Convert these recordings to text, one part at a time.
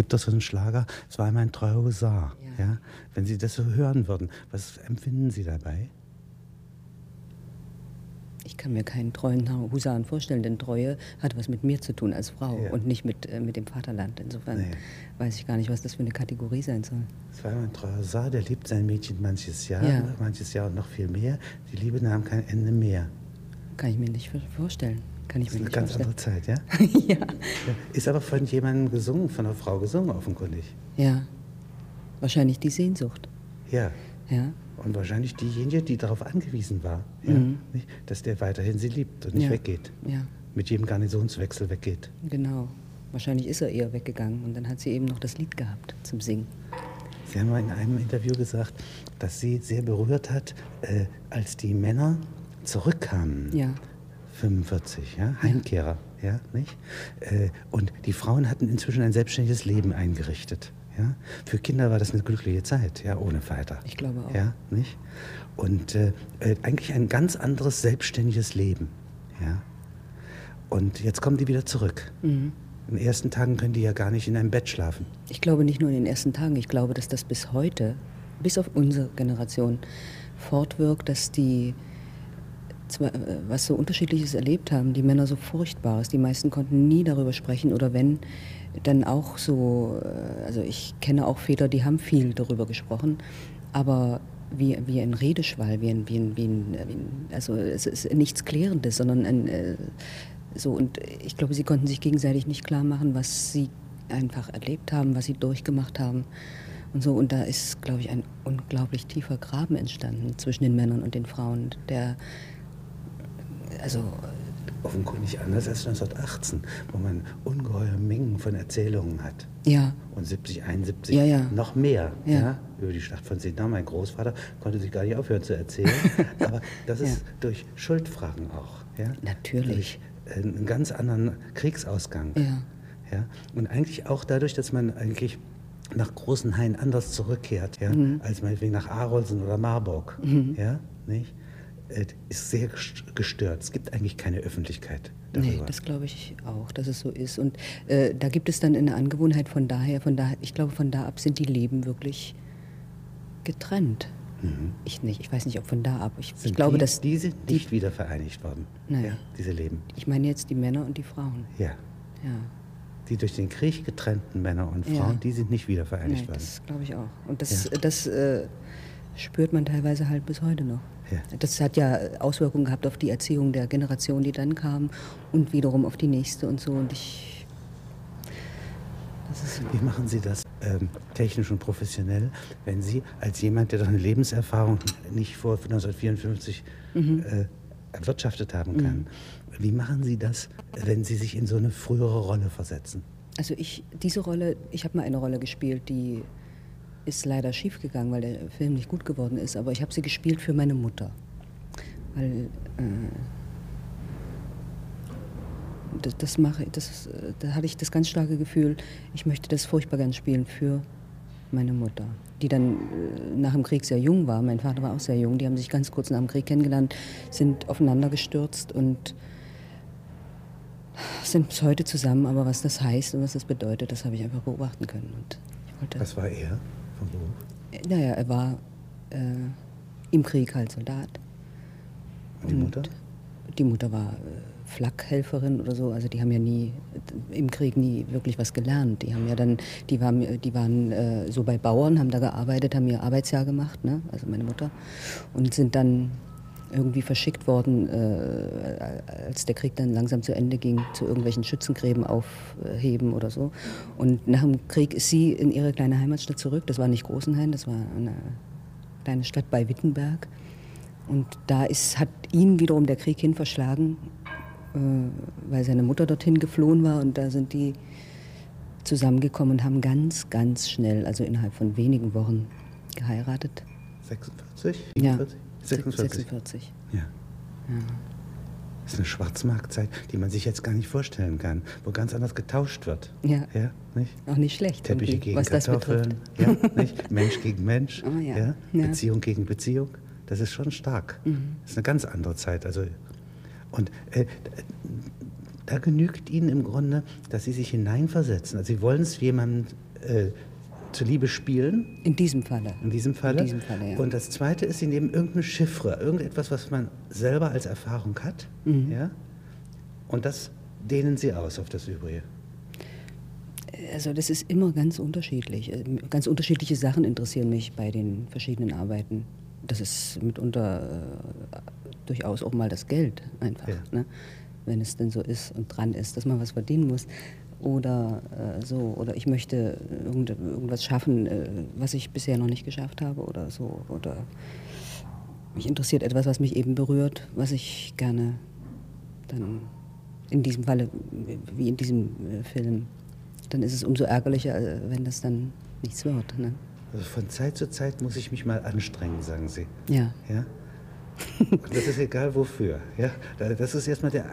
gibt doch so einen Schlager, es war einmal ein treuer Husar. Ja. ja. Wenn Sie das so hören würden, was empfinden Sie dabei? Ich kann mir keinen treuen Husaren vorstellen, denn Treue hat was mit mir zu tun als Frau ja. und nicht mit, äh, mit dem Vaterland. Insofern nee. weiß ich gar nicht, was das für eine Kategorie sein soll. Es war ein treuer Husar, der liebt sein Mädchen manches Jahr, ja. manches Jahr und noch viel mehr. Die Liebe nahm kein Ende mehr. Kann ich mir nicht vorstellen. Kann ich das ist mir eine ganz andere Zeit, ja? ja? Ist aber von jemandem gesungen, von einer Frau gesungen, offenkundig. Ja. Wahrscheinlich die Sehnsucht. Ja. Ja. Und wahrscheinlich diejenige, die darauf angewiesen war, ja, mhm. nicht, dass der weiterhin sie liebt und nicht ja. weggeht. Ja. Mit jedem Garnisonswechsel weggeht. Genau. Wahrscheinlich ist er eher weggegangen und dann hat sie eben noch das Lied gehabt zum Singen. Sie haben mal in einem Interview gesagt, dass Sie sehr berührt hat, äh, als die Männer zurückkamen. Ja. 45, ja, Heimkehrer, ja, nicht? Äh, und die Frauen hatten inzwischen ein selbstständiges Leben eingerichtet. Ja? Für Kinder war das eine glückliche Zeit, ja, ohne Vater. Ich glaube auch. Ja, nicht? Und äh, äh, eigentlich ein ganz anderes selbstständiges Leben. Ja? Und jetzt kommen die wieder zurück. Mhm. In den ersten Tagen können die ja gar nicht in einem Bett schlafen. Ich glaube nicht nur in den ersten Tagen, ich glaube, dass das bis heute, bis auf unsere Generation, fortwirkt, dass die was so unterschiedliches erlebt haben, die Männer so Furchtbares. Die meisten konnten nie darüber sprechen oder wenn, dann auch so, äh, also ich kenne auch Väter, die haben viel darüber gesprochen, aber wie, wie ein Redeschwall, wie ein, wie ein, wie ein, ein also es ist nichts Klärendes, sondern ein, äh, so und ich glaube, sie konnten sich gegenseitig nicht klar machen, was sie einfach erlebt haben, was sie durchgemacht haben und so und da ist, glaube ich, ein unglaublich tiefer Graben entstanden zwischen den Männern und den Frauen, der also offenkundig anders als 1918, wo man ungeheure Mengen von Erzählungen hat. Ja. Und 70, 71 ja, ja. noch mehr ja. ja. über die Schlacht von Sedan. Mein Großvater konnte sich gar nicht aufhören zu erzählen. aber das ist durch Schuldfragen auch. Ja? Natürlich. Durch äh, einen ganz anderen Kriegsausgang. Ja. Ja? Und eigentlich auch dadurch, dass man eigentlich nach großen Hain anders zurückkehrt, ja, mhm. als meinetwegen nach Arolsen oder Marburg. Mhm. Ja, nicht? Äh, ist sehr gestört. Es gibt eigentlich keine Öffentlichkeit. Darüber. Nee, das glaube ich auch, dass es so ist. Und äh, da gibt es dann eine Angewohnheit von daher, von daher, ich glaube, von da ab sind die Leben wirklich getrennt. Mhm. Ich nicht, ich weiß nicht, ob von da ab. Ich, ich glaube, die, dass die sind nicht wieder vereinigt worden. Naja. Ja, diese Leben. Ich meine jetzt die Männer und die Frauen. Ja. Ja. Die durch den Krieg getrennten Männer und Frauen, ja. die sind nicht wieder vereinigt nee, worden. Das glaube ich auch. Und das, ja. das äh, spürt man teilweise halt bis heute noch. Ja. Das hat ja Auswirkungen gehabt auf die Erziehung der Generation, die dann kam und wiederum auf die nächste und so. Und ich. Wie machen Sie das ähm, technisch und professionell, wenn Sie als jemand, der doch eine Lebenserfahrung nicht vor 1954 mhm. äh, erwirtschaftet haben kann, mhm. wie machen Sie das, wenn Sie sich in so eine frühere Rolle versetzen? Also ich, diese Rolle, ich habe mal eine Rolle gespielt, die ist leider schief gegangen, weil der Film nicht gut geworden ist. Aber ich habe sie gespielt für meine Mutter. Weil äh, das, das mache das, da hatte ich das ganz starke Gefühl, ich möchte das furchtbar gern spielen für meine Mutter, die dann äh, nach dem Krieg sehr jung war. Mein Vater war auch sehr jung. Die haben sich ganz kurz nach dem Krieg kennengelernt, sind aufeinander gestürzt und sind bis heute zusammen. Aber was das heißt und was das bedeutet, das habe ich einfach beobachten können. Und ich wollte was war er? Vom Beruf? Naja, er war äh, im Krieg halt Soldat. Und die Mutter? Die Mutter war äh, Flakhelferin oder so. Also die haben ja nie im Krieg nie wirklich was gelernt. Die haben ja dann, die waren, die waren äh, so bei Bauern, haben da gearbeitet, haben ihr Arbeitsjahr gemacht, ne? also meine Mutter, und sind dann irgendwie verschickt worden, äh, als der Krieg dann langsam zu Ende ging, zu irgendwelchen Schützengräben aufheben oder so. Und nach dem Krieg ist sie in ihre kleine Heimatstadt zurück. Das war nicht Großenhain, das war eine kleine Stadt bei Wittenberg. Und da ist, hat ihn wiederum der Krieg hin verschlagen, äh, weil seine Mutter dorthin geflohen war. Und da sind die zusammengekommen und haben ganz, ganz schnell, also innerhalb von wenigen Wochen, geheiratet. 46? 47? Ja. 46. 46. Ja. ja. Das ist eine Schwarzmarktzeit, die man sich jetzt gar nicht vorstellen kann, wo ganz anders getauscht wird. Ja. ja nicht? Auch nicht schlecht. Teppiche gegen was Kartoffeln. ja, nicht? Mensch gegen Mensch. Oh, ja. Ja? Beziehung gegen Beziehung. Das ist schon stark. Mhm. Das ist eine ganz andere Zeit. Also, und äh, da genügt Ihnen im Grunde, dass Sie sich hineinversetzen. Also Sie wollen es jemandem äh, zuliebe spielen. In diesem Falle. In diesem Falle. In diesem Falle ja. Und das Zweite ist, Sie nehmen irgendeine Chiffre, irgendetwas, was man selber als Erfahrung hat. Mhm. Ja? Und das dehnen Sie aus auf das Übrige. Also das ist immer ganz unterschiedlich. Ganz unterschiedliche Sachen interessieren mich bei den verschiedenen Arbeiten. Das ist mitunter äh, durchaus auch mal das Geld einfach, Ja. ne? wenn es denn so ist und dran ist, dass man was verdienen muss. Oder äh, so, oder ich möchte irgend, irgendwas schaffen, äh, was ich bisher noch nicht geschafft habe oder so. Oder mich interessiert etwas, was mich eben berührt, was ich gerne dann in diesem Falle, wie in diesem äh, Film, dann ist es umso ärgerlicher, äh, wenn das dann nichts wird. Ne? Also von Zeit zu Zeit muss ich mich mal anstrengen, sagen Sie. Ja. Ja? Das ist egal wofür. Ja? Da- Das ist erstmal der,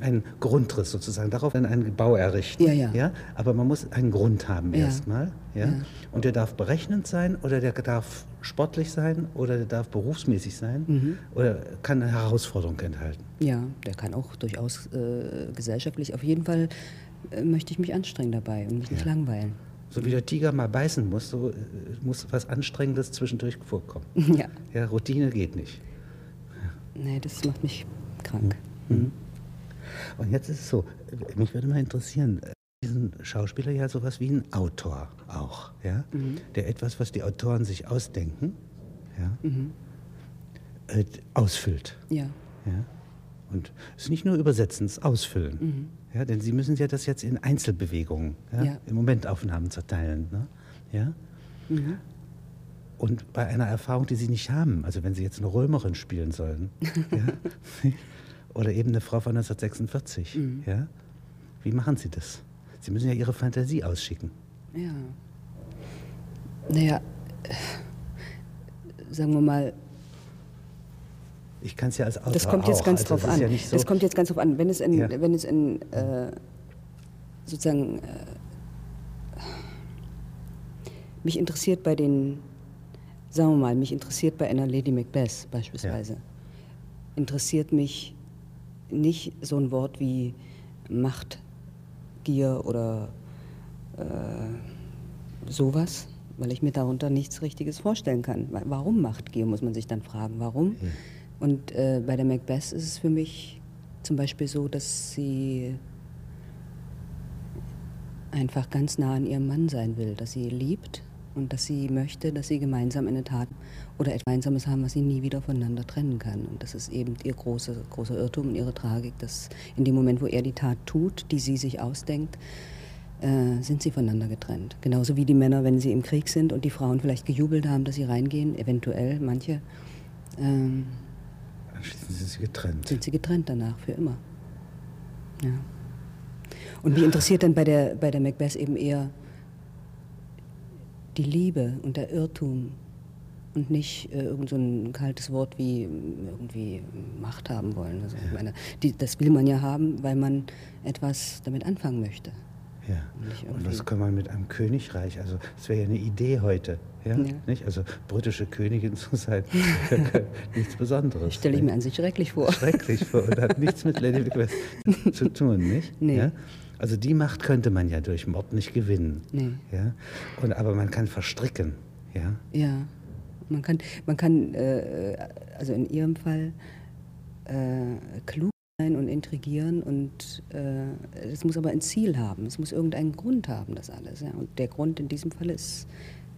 ein, Grundriss sozusagen. Darauf dann einen Bau errichten. Ja, ja. Ja? Aber man muss einen Grund haben Ja. erstmal. Ja? Ja. Und der darf berechnend sein oder der darf sportlich sein oder der darf berufsmäßig sein Mhm. oder kann eine Herausforderung enthalten. Ja, der kann auch durchaus äh, gesellschaftlich. Auf jeden Fall äh, möchte ich mich anstrengen dabei und mich nicht Ja. langweilen. So wie der Tiger mal beißen muss, so äh, muss was Anstrengendes zwischendurch vorkommen. Ja. Ja, Routine geht nicht. Nee, das macht mich krank. Mhm. Und jetzt ist es so, äh, mich würde mal interessieren, äh, diesen Schauspieler ja sowas wie ein Autor auch, ja, der etwas, was die Autoren sich ausdenken, ja, äh, ausfüllt, Ja. ja. Und es ist nicht nur übersetzen, es ausfüllen, ja, denn Sie müssen ja das jetzt in Einzelbewegungen, ja, Ja. in Momentaufnahmen zerteilen, ne? ja. Und bei einer Erfahrung, die Sie nicht haben, also wenn Sie jetzt eine Römerin spielen sollen, ja, oder eben eine Frau von 1946, ja, wie machen Sie das? Sie müssen ja Ihre Fantasie ausschicken. Ja. Naja, sagen wir mal, Ich kann es ja als Autor das kommt jetzt auch. ganz also drauf an. Ja so, Das kommt jetzt ganz drauf an. Wenn es in, Ja. wenn es in äh, sozusagen äh, mich interessiert bei den, sagen wir mal, mich interessiert bei einer Lady Macbeth beispielsweise, interessiert mich nicht so ein Wort wie Macht, Gier oder äh, sowas, weil ich mir darunter nichts Richtiges vorstellen kann. Wa- Warum Machtgier, muss man sich dann fragen. Warum? Und äh, bei der Macbeth ist es für mich zum Beispiel so, dass sie einfach ganz nah an ihrem Mann sein will, dass sie liebt und dass sie möchte, dass sie gemeinsam eine Tat oder etwas Gemeinsames haben, was sie nie wieder voneinander trennen kann. Und das ist eben ihr großer, großer Irrtum und ihre Tragik, dass in dem Moment, wo er die Tat tut, die sie sich ausdenkt, äh, sind sie voneinander getrennt. Genauso wie die Männer, wenn sie im Krieg sind und die Frauen vielleicht gejubelt haben, dass sie reingehen, eventuell manche, ähm, sind Sie getrennt. sind sie getrennt danach, für immer. Ja. Und mich interessiert dann bei der, bei der Macbeth eben eher die Liebe und der Irrtum und nicht äh, irgend so ein kaltes Wort wie äh, irgendwie Macht haben wollen. Also, ich meine, die, das will man ja haben, weil man etwas damit anfangen möchte. Ja. Und irgendwie- was kann man mit einem Königreich? Also das wäre ja eine Idee heute. Ja? Ja. Nicht? Also britische Königin zu sein, nichts Besonderes. Stelle ich mir an sich schrecklich vor. schrecklich vor und hat nichts mit Lady Macbeth zu tun, nicht? Nee. Ja? Also die Macht könnte man ja durch Mord nicht gewinnen. Nee. Ja? Und, aber man kann verstricken. Ja? Ja, man kann, man kann äh, also in Ihrem Fall äh, klug sein und intrigieren und äh, es muss aber ein Ziel haben. Es muss irgendeinen Grund haben, das alles. Ja. Und der Grund in diesem Fall ist,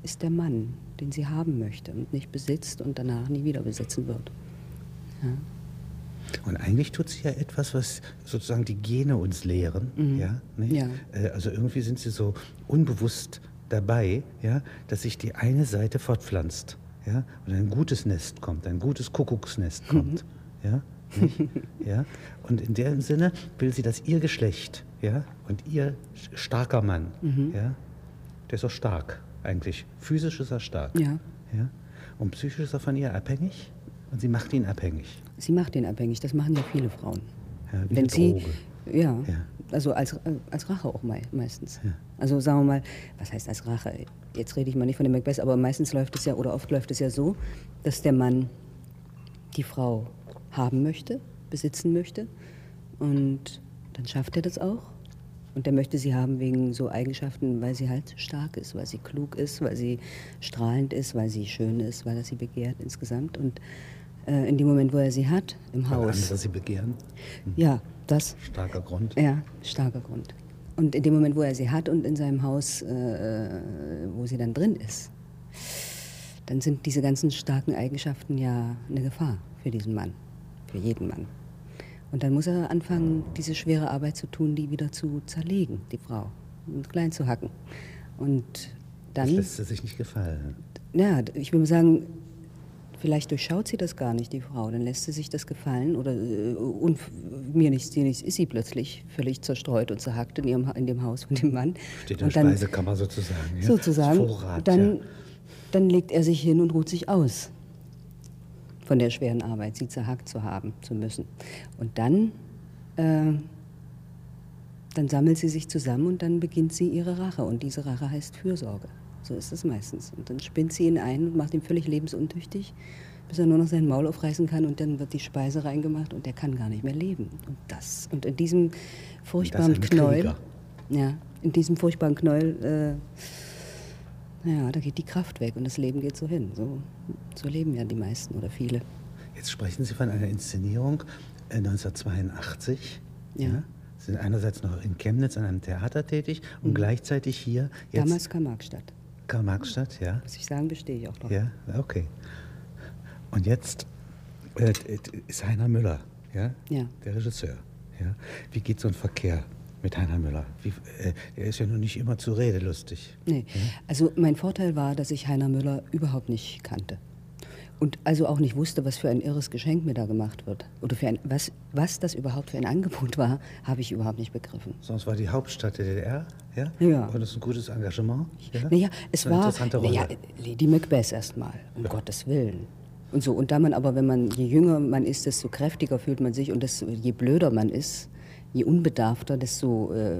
ist der Mann, den sie haben möchte und nicht besitzt und danach nie wieder besitzen wird. Ja. Und eigentlich tut sie ja etwas, was sozusagen die Gene uns lehren. Ja? Nicht? Ja. Äh, Also irgendwie sind sie so unbewusst dabei, ja, dass sich die eine Seite fortpflanzt. Ja? Und ein gutes Nest kommt, ein gutes Kuckucksnest kommt. Ja? Nicht? ja? Und in dem Sinne will sie, dass ihr Geschlecht ja? und ihr starker Mann, ja? der ist auch stark eigentlich. Physisch ist er stark. Ja. Ja? Und psychisch ist er von ihr abhängig und sie macht ihn abhängig. Sie macht ihn abhängig, das machen ja viele Frauen. Ja, wie Wenn eine sie, Droge. ja, Ja. also als, äh, als Rache auch mei meistens. Ja. Also sagen wir mal, was heißt als Rache? Jetzt rede ich mal nicht von dem Macbeth, aber meistens läuft es ja, oder oft läuft es ja so, dass der Mann die Frau haben möchte, besitzen möchte und dann schafft er das auch. Und er möchte sie haben wegen so Eigenschaften, weil sie halt stark ist, weil sie klug ist, weil sie strahlend ist, weil sie schön ist, weil er sie begehrt insgesamt. Und äh, in dem Moment, wo er sie hat, im Weil Haus. andere sie begehren. Ja, das. Starker Grund. Ja, starker Grund. Und in dem Moment, wo er sie hat und in seinem Haus, äh, wo sie dann drin ist, dann sind diese ganzen starken Eigenschaften ja eine Gefahr für diesen Mann, für jeden Mann. Und dann muss er anfangen, diese schwere Arbeit zu tun, die wieder zu zerlegen, die Frau, und klein zu hacken. Und Das dann, lässt sie sich nicht gefallen. ja, ich würde sagen, vielleicht durchschaut sie das gar nicht, die Frau. Dann lässt sie sich das gefallen oder äh, und mir nichts, dir nichts, ist sie plötzlich völlig zerstreut und zerhackt in, ihrem, in dem Haus von dem Mann. Steht in der dann, Speisekammer sozusagen. Ja? sozusagen, Vorrat, dann, ja. dann legt er sich hin und ruht sich aus von der schweren Arbeit, sie zerhackt zu haben, zu müssen. Und dann, äh, dann sammelt sie sich zusammen und dann beginnt sie ihre Rache. Und diese Rache heißt Fürsorge. So ist es meistens. Und dann spinnt sie ihn ein und macht ihn völlig lebensuntüchtig, bis er nur noch sein Maul aufreißen kann und dann wird die Speise reingemacht und er kann gar nicht mehr leben. Und das. Und in diesem furchtbaren Knäuel, ja, in diesem furchtbaren Knäuel, äh, ja, da geht die Kraft weg und das Leben geht so hin. So, so leben ja die meisten oder viele. Jetzt sprechen Sie von einer Inszenierung äh, 1982. Ja. Sie sind einerseits noch in Chemnitz an einem Theater tätig und gleichzeitig hier jetzt Mhm. Damals Karl-Marx-Stadt. Karl-Marx-Stadt, ja. Muss ich sagen, bestehe ich auch noch. Ja, okay. Und jetzt äh, ist Heiner Müller, ja, Ja. der Regisseur. Ja. Wie geht so ein Verkehr mit Heiner Müller? Wie, äh, er ist ja nun nicht immer zu Rede lustig. Nee. Also mein Vorteil war, dass ich Heiner Müller überhaupt nicht kannte. Und also auch nicht wusste, was für ein irres Geschenk mir da gemacht wird. Oder für ein, was, was das überhaupt für ein Angebot war, habe ich überhaupt nicht begriffen. Sonst war die Hauptstadt der DDR, ja? Ja. Und das ist ein gutes Engagement. Ja? Naja, es Eine war interessante Rolle. naja, Lady Macbeth erstmal, um Gottes Willen. Und so. Und da man aber, wenn man, je jünger man ist, desto kräftiger fühlt man sich und desto, je blöder man ist, je unbedarfter, desto äh,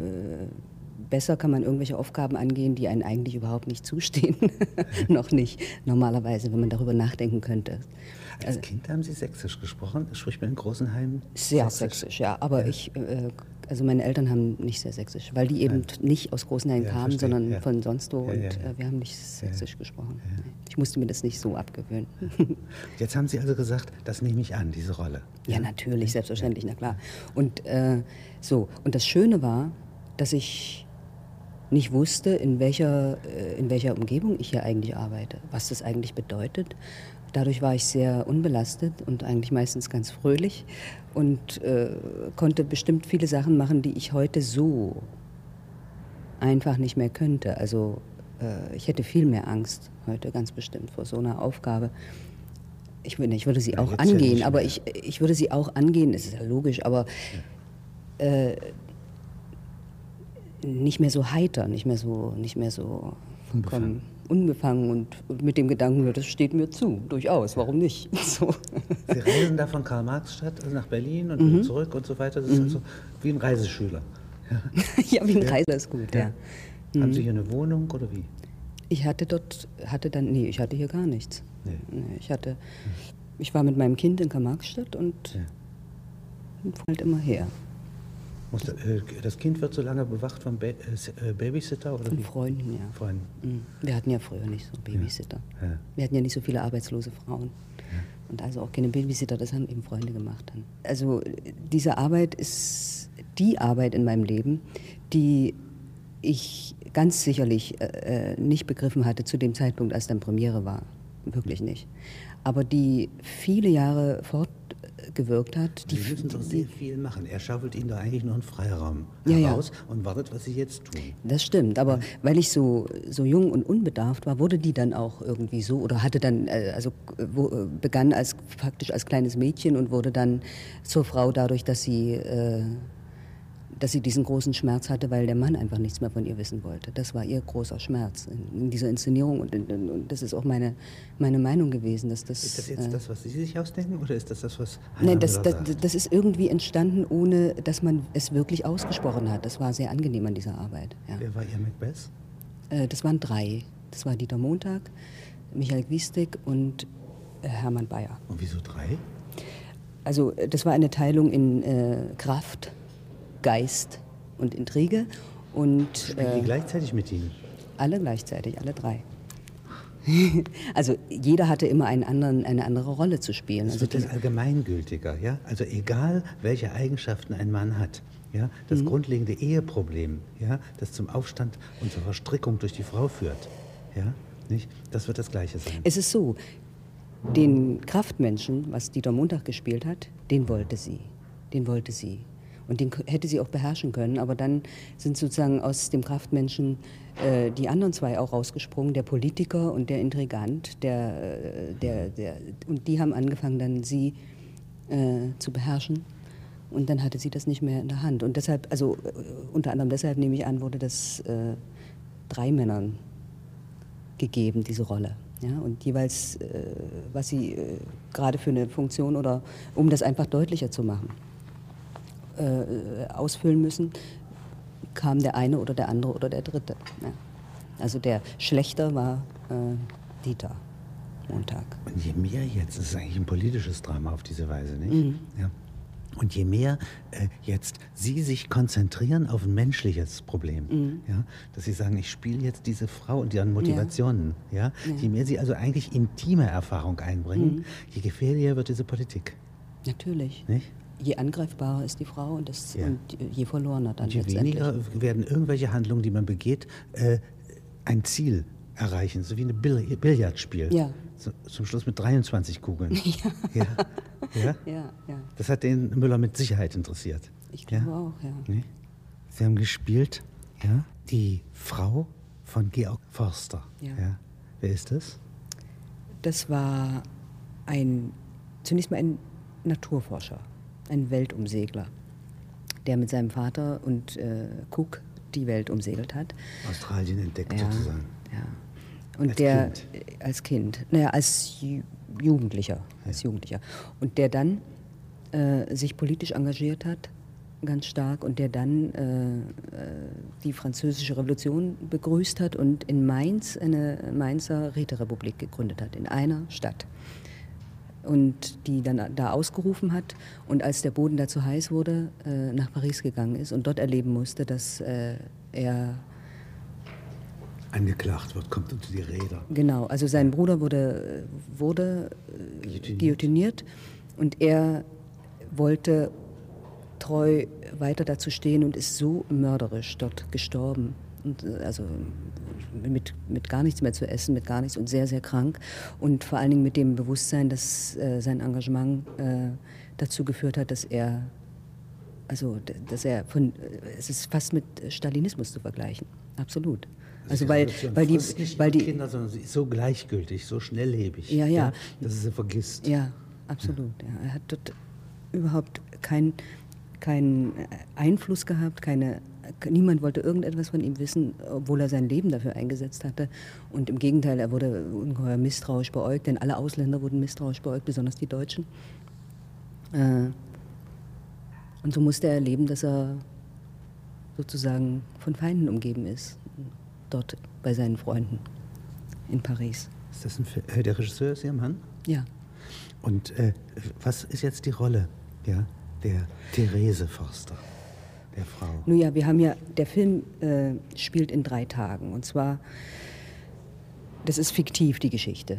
besser kann man irgendwelche Aufgaben angehen, die einen eigentlich überhaupt nicht zustehen. Noch nicht, normalerweise, wenn man darüber nachdenken könnte. Als Kind haben Sie Sächsisch gesprochen? Spricht man in Großenheim Sehr sächsisch, ja. Aber ich, äh, also meine Eltern haben nicht sehr sächsisch, weil die eben nicht aus Großenhain Ja, kamen, verstehe, sondern ja. von sonst wo. Ja, und ja, ja. Äh, wir haben nicht sächsisch gesprochen. Ich musste mir das nicht so abgewöhnen. Jetzt haben Sie also gesagt, das nehme ich an, diese Rolle. Ja, natürlich, selbstverständlich, na klar. Und äh, so, und das Schöne war, dass ich nicht wusste, in welcher, äh, in welcher Umgebung ich hier eigentlich arbeite, was das eigentlich bedeutet. Dadurch war ich sehr unbelastet und eigentlich meistens ganz fröhlich und äh, konnte bestimmt viele Sachen machen, die ich heute so einfach nicht mehr könnte. Also äh, ich hätte viel mehr Angst heute ganz bestimmt vor so einer Aufgabe. Ich würde, ich würde sie Ja, auch angehen, aber ich, ich würde sie auch angehen, das ist ja logisch, aber äh, nicht mehr so heiter, nicht mehr so, nicht mehr so vollkommen unbefangen und, und mit dem Gedanken, ja, das steht mir zu, durchaus, warum nicht? So. Sie reisen da von Karl-Marx-Stadt nach Berlin und Mhm. zurück und so weiter. Das ist also wie ein Reiseschüler. ja, wie ein Reisender ist gut, ja. Mhm. Haben Sie hier eine Wohnung oder wie? Ich hatte dort, hatte dann, nee, ich hatte hier gar nichts. Nee. Nee, ich hatte, ich war mit meinem Kind in Karl-Marx-Stadt und Ja. halt immer her. Äh, das Kind wird so lange bewacht vom ba äh, äh, Babysitter oder Von? Freunden, ja. Freunden. Mhm. Wir hatten ja früher nicht so Babysitter. Ja. Wir hatten ja nicht so viele arbeitslose Frauen. Und also auch keine Babysitter, das haben eben Freunde gemacht dann. Also diese Arbeit ist die Arbeit in meinem Leben, die ich ganz sicherlich äh, äh, nicht begriffen hatte zu dem Zeitpunkt, als dann Premiere war. Wirklich nicht. Aber die viele Jahre fortgewirkt hat. Die, Sie müssen doch sehr viel machen. Er schaufelt Ihnen doch eigentlich nur einen Freiraum Ja, ja. heraus und wartet, was Sie jetzt tun. Das stimmt, aber weil ich so, so jung und unbedarft war, wurde die dann auch irgendwie so oder hatte dann, äh, also äh, wo, begann als faktisch als kleines Mädchen und wurde dann zur Frau dadurch, dass sie, äh, dass sie diesen großen Schmerz hatte, weil der Mann einfach nichts mehr von ihr wissen wollte. Das war ihr großer Schmerz in, in dieser Inszenierung und, in, und das ist auch meine, meine Meinung gewesen, dass das. Ist das jetzt äh, das, was Sie sich ausdenken oder ist das das, was Heiner Nein, das, das, das ist irgendwie entstanden, ohne dass man es wirklich ausgesprochen hat. Das war sehr angenehm an dieser Arbeit. Ja. Wer war Ihr Macbeth? Äh, Das waren drei. Das war Dieter Montag, Michael Gwiestig und äh, Hermann Bayer. Und wieso drei? Also äh, das war eine Teilung in äh, Kraft Geist und Intrige. Und, Spielen die gleichzeitig mit Ihnen? Alle gleichzeitig, alle drei. Also jeder hatte immer einen anderen, eine andere Rolle zu spielen. Es also wird dann allgemeingültiger, ja? Also egal, welche Eigenschaften ein Mann hat, ja? Das mhm. grundlegende Eheproblem, ja? Das zum Aufstand und zur Verstrickung durch die Frau führt, ja? Nicht? Das wird das Gleiche sein. Es ist so, den Kraftmenschen, was Dieter Montag gespielt hat, den wollte sie. Den wollte sie. Und den hätte sie auch beherrschen können. Aber dann sind sozusagen aus dem Kraftmenschen äh, die anderen zwei auch rausgesprungen, der Politiker und der Intrigant. Der, äh, der, der, und die haben angefangen, dann sie äh, zu beherrschen. Und dann hatte sie das nicht mehr in der Hand. Und deshalb, also äh, unter anderem deshalb nehme ich an, wurde das äh, drei Männern gegeben, diese Rolle. Ja, und jeweils, äh, was sie äh, gerade für eine Funktion oder um das einfach deutlicher zu machen, äh, ausfüllen müssen, kam der eine oder der andere oder der dritte. Ja. Also der Schlechter war äh, Dieter Montag. Und je mehr jetzt, es ist eigentlich ein politisches Drama auf diese Weise, nicht? Mhm. Ja. Und je mehr äh, jetzt Sie sich konzentrieren auf ein menschliches Problem, mhm. ja, dass Sie sagen, ich spiele jetzt diese Frau und deren Motivationen, ja, ja. je mehr Sie also eigentlich intime Erfahrung einbringen, mhm. je gefährlicher wird diese Politik. Natürlich. Nicht? Je angreifbarer ist die Frau und, das, und je verlorener dann und je weniger werden irgendwelche Handlungen, die man begeht, äh, ein Ziel erreichen, so wie ein Billardspiel. Ja. So, zum Schluss mit 23 Kugeln. Ja. ja. Ja? Ja, ja. Das hat den Müller mit Sicherheit interessiert. Ich glaube ja? auch, ja. Nee? Sie haben gespielt, ja, die Frau von Georg Forster. Ja. ja. Wer ist das? Das war ein, zunächst mal ein Naturforscher, ein Weltumsegler, der mit seinem Vater und äh, Cook die Welt umsegelt hat. Australien entdeckt ja, sozusagen. Ja. Und als der kind. als Kind, naja, als Jugendlicher, als Jugendlicher. Und der dann äh, sich politisch engagiert hat, ganz stark, und der dann äh, äh, die französische Revolution begrüßt hat und in Mainz eine Mainzer Räterepublik gegründet hat, in einer Stadt. Und die dann da ausgerufen hat und als der Boden dazu heiß wurde, äh, nach Paris gegangen ist und dort erleben musste, dass äh, er angeklagt wird, kommt unter die Räder. Genau, also sein Bruder wurde, wurde äh, guillotiniert. guillotiniert und er wollte treu weiter dazu stehen und ist so mörderisch dort gestorben. Und äh, also mit, mit gar nichts mehr zu essen, mit gar nichts und sehr, sehr krank. Und vor allen Dingen mit dem Bewusstsein, dass äh, sein Engagement äh, dazu geführt hat, dass er, also dass er von, äh, es ist fast mit Stalinismus zu vergleichen. Absolut. Also weil, weil die, weil die Kinder, sondern sie ist so gleichgültig, so schnelllebig, ja, ja. ja dass sie sie vergisst. Ja, absolut. Ja. Er hat dort überhaupt keinen kein Einfluss gehabt, keine, niemand wollte irgendetwas von ihm wissen, obwohl er sein Leben dafür eingesetzt hatte. Und im Gegenteil, er wurde ungeheuer misstrauisch beäugt, denn alle Ausländer wurden misstrauisch beäugt, besonders die Deutschen. Äh, und so musste er erleben, dass er sozusagen von Feinden umgeben ist dort bei seinen Freunden in Paris. Ist das ein, äh, der Regisseur ist Ihr Mann? Ja. Und äh, was ist jetzt die Rolle ja, der Therese Forster, der Frau? Nun ja, wir haben ja, der Film äh, spielt in drei Tagen. Und zwar, das ist fiktiv, die Geschichte.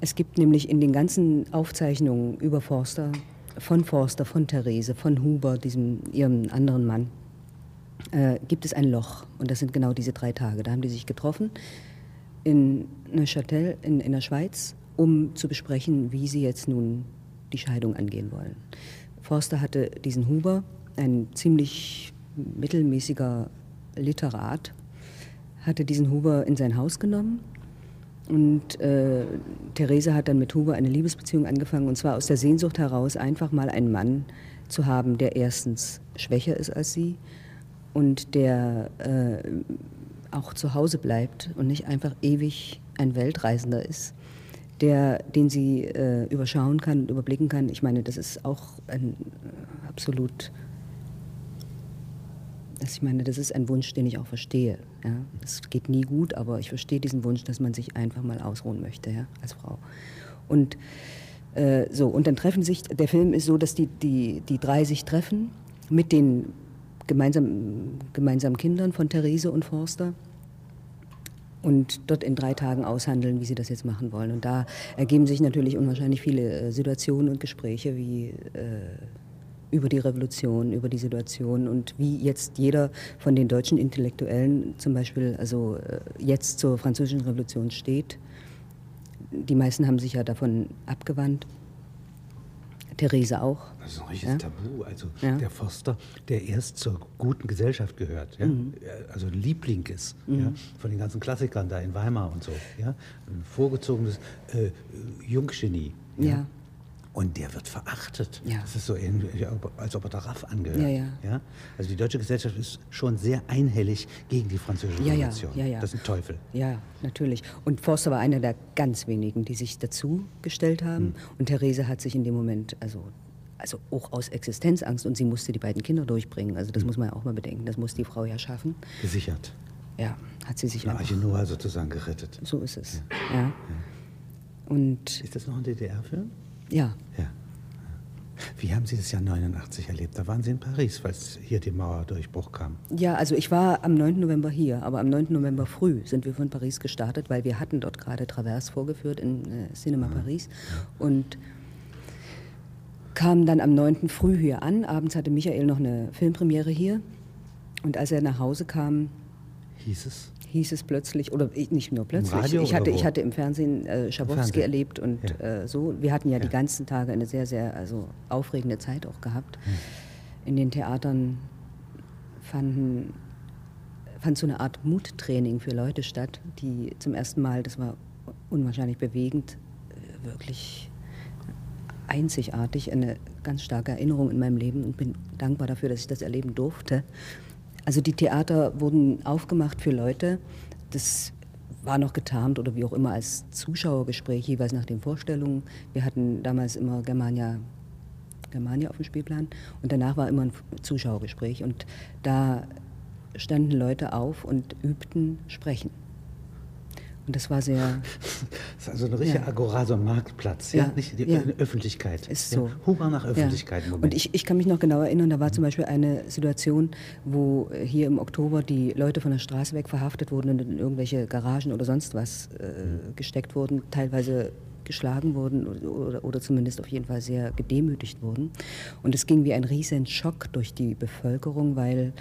Es gibt nämlich in den ganzen Aufzeichnungen über Forster, von Forster, von Therese, von Huber, diesem ihrem anderen Mann, äh, gibt es ein Loch. Und das sind genau diese drei Tage. Da haben die sich getroffen in Neuchâtel in, in der Schweiz, um zu besprechen, wie sie jetzt nun die Scheidung angehen wollen. Forster hatte diesen Huber, ein ziemlich mittelmäßiger Literat, hatte diesen Huber in sein Haus genommen und äh, Therese hat dann mit Huber eine Liebesbeziehung angefangen und zwar aus der Sehnsucht heraus, einfach mal einen Mann zu haben, der erstens schwächer ist als sie und der äh, auch zu Hause bleibt und nicht einfach ewig ein Weltreisender ist, der, den sie äh, überschauen kann und überblicken kann. Ich meine, das ist auch ein äh, absolut, ich meine, das ist ein Wunsch, den ich auch verstehe. Ja? Das geht nie gut, aber ich verstehe diesen Wunsch, dass man sich einfach mal ausruhen möchte ja, als Frau. Und äh, so, und dann treffen sich, der Film ist so, dass die, die, die drei sich treffen mit den gemeinsam, gemeinsamen Kindern von Therese und Forster und dort in drei Tagen aushandeln, wie sie das jetzt machen wollen. Und da ergeben sich natürlich unwahrscheinlich viele äh, Situationen und Gespräche wie äh, über die Revolution, über die Situation und wie jetzt jeder von den deutschen Intellektuellen zum Beispiel also äh, jetzt zur französischen Revolution steht. Die meisten haben sich ja davon abgewandt. Therese auch. Das ist ein richtiges ja? Tabu. Also ja. der Forster, der erst zur guten Gesellschaft gehört, ja? Mhm. also Liebling ist mhm. von den ganzen Klassikern da in Weimar und so. Ja? Ein vorgezogenes äh, Junggenie. Ja. Und der wird verachtet. Ja. Das ist so ähnlich, als ob er der Raff angehört. Ja, ja. Ja? Also die deutsche Gesellschaft ist schon sehr einhellig gegen die französische Revolution. Ja, ja, ja. Das ist ein Teufel. Ja, natürlich. Und Forster war einer der ganz wenigen, die sich dazu gestellt haben. Hm. Und Therese hat sich in dem Moment, also also auch aus Existenzangst und sie musste die beiden Kinder durchbringen. Also das mhm. muss man ja auch mal bedenken. Das muss die Frau ja schaffen. Gesichert. Ja, hat sie sich Eine Arche Noah sozusagen gerettet. So ist es. Ja. ja. Und ist das noch ein DDR-Film? Ja. ja. Wie haben Sie das Jahr 89 erlebt? Da waren Sie in Paris, als hier die Mauerdurchbruch kam. Ja, also ich war am 9. November hier, aber am 9. November früh sind wir von Paris gestartet, weil wir hatten dort gerade Travers vorgeführt in äh, Cinema ja. Paris und kamen dann am 9. früh hier an. Abends hatte Michael noch eine Filmpremiere hier und als er nach Hause kam, hieß es? Hieß es plötzlich, oder nicht nur plötzlich, ich hatte, ich hatte im Fernsehen äh, Schabowski erlebt und ja. äh, so. Wir hatten ja, ja, die ganzen Tage eine sehr, sehr also aufregende Zeit auch gehabt. Hm. In den Theatern fanden, fand so eine Art Muttraining für Leute statt, die zum ersten Mal, das war unwahrscheinlich bewegend, äh, wirklich einzigartig, eine ganz starke Erinnerung in meinem Leben und bin dankbar dafür, dass ich das erleben durfte. Also die Theater wurden aufgemacht für Leute. Das war noch getarnt oder wie auch immer als Zuschauergespräch jeweils nach den Vorstellungen. Wir hatten damals immer Germania, Germania auf dem Spielplan und danach war immer ein Zuschauergespräch und da standen Leute auf und übten Sprechen. Und das war sehr. Das ist also eine richtige ja. Agora, so ein Marktplatz, ja, ja. nicht die ja. Öffentlichkeit. Ist so. Hunger nach Öffentlichkeit. Ja. Und ich, ich kann mich noch genau erinnern, da war zum Beispiel eine Situation, wo hier im Oktober die Leute von der Straße weg verhaftet wurden und in irgendwelche Garagen oder sonst was äh, mhm. gesteckt wurden, teilweise geschlagen wurden oder, oder, zumindest auf jeden Fall sehr gedemütigt wurden. Und es ging wie ein riesen Schock durch die Bevölkerung, weil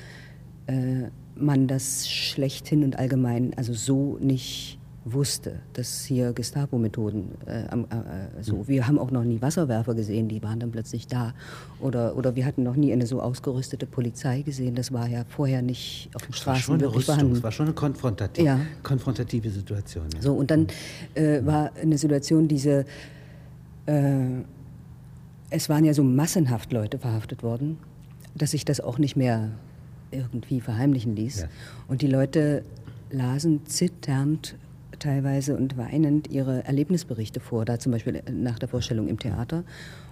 äh, man das schlechthin und allgemein also so nicht wusste, dass hier Gestapo-Methoden äh, äh, so. Mhm. Wir haben auch noch nie Wasserwerfer gesehen, die waren dann plötzlich da. Oder, oder wir hatten noch nie eine so ausgerüstete Polizei gesehen. Das war ja vorher nicht auf den Straßen wirklich vorhanden. Es war schon eine konfrontative, ja. konfrontative Situation. Ja. So, und dann äh, war eine Situation, diese, äh, es waren ja so massenhaft Leute verhaftet worden, dass sich das auch nicht mehr irgendwie verheimlichen ließ. Ja. Und die Leute lasen zitternd teilweise und weinend ihre Erlebnisberichte vor, da zum Beispiel nach der Vorstellung im Theater.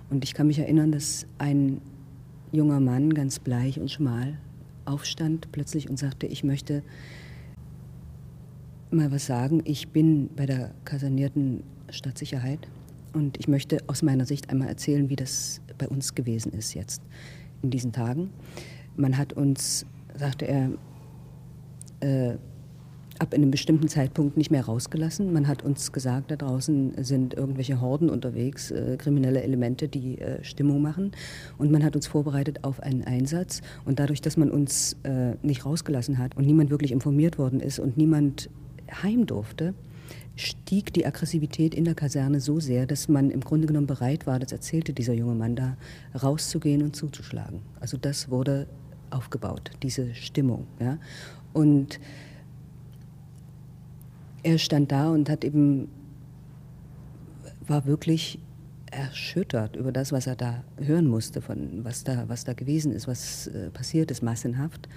Und ich kann mich erinnern, dass ein junger Mann, ganz bleich und schmal, aufstand plötzlich und sagte, ich möchte mal was sagen. Ich bin bei der kasernierten Stadtsicherheit und ich möchte aus meiner Sicht einmal erzählen, wie das bei uns gewesen ist jetzt in diesen Tagen. Man hat uns, sagte er, äh, ab einem bestimmten Zeitpunkt nicht mehr rausgelassen. Man hat uns gesagt, da draußen sind irgendwelche Horden unterwegs, äh, kriminelle Elemente, die äh, Stimmung machen. Und man hat uns vorbereitet auf einen Einsatz. Und dadurch, dass man uns äh, nicht rausgelassen hat und niemand wirklich informiert worden ist und niemand heim durfte, stieg die Aggressivität in der Kaserne so sehr, dass man im Grunde genommen bereit war, das erzählte dieser junge Mann da, rauszugehen und zuzuschlagen. Also das wurde aufgebaut, diese Stimmung. Ja? Und er stand da und hat eben, war wirklich erschüttert über das, was er da hören musste, von was da, was da gewesen ist, was äh, passiert ist, massenhaft.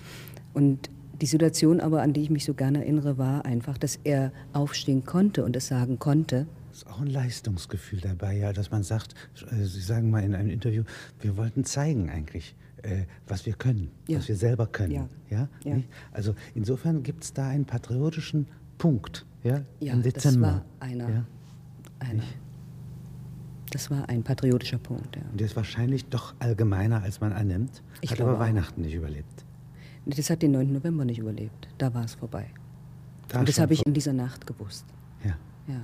Und die Situation aber, an die ich mich so gerne erinnere, war einfach, dass er aufstehen konnte und es sagen konnte. Das ist auch ein Leistungsgefühl dabei, ja, dass man sagt, äh, Sie sagen mal in einem Interview, wir wollten zeigen eigentlich, äh, was wir können, ja. was wir selber können. Ja. Ja? ja? Also insofern gibt es da einen patriotischen Punkt. Ja, ja im Dezember. das war einer. Ja? einer. Das war ein patriotischer Punkt. Ja. Und der ist wahrscheinlich doch allgemeiner, als man annimmt. Ich Hat aber Weihnachten nicht überlebt. Das hat den 9. November nicht überlebt. Da war es vorbei. Da und das habe ich in dieser Nacht gewusst. Ja. Ja.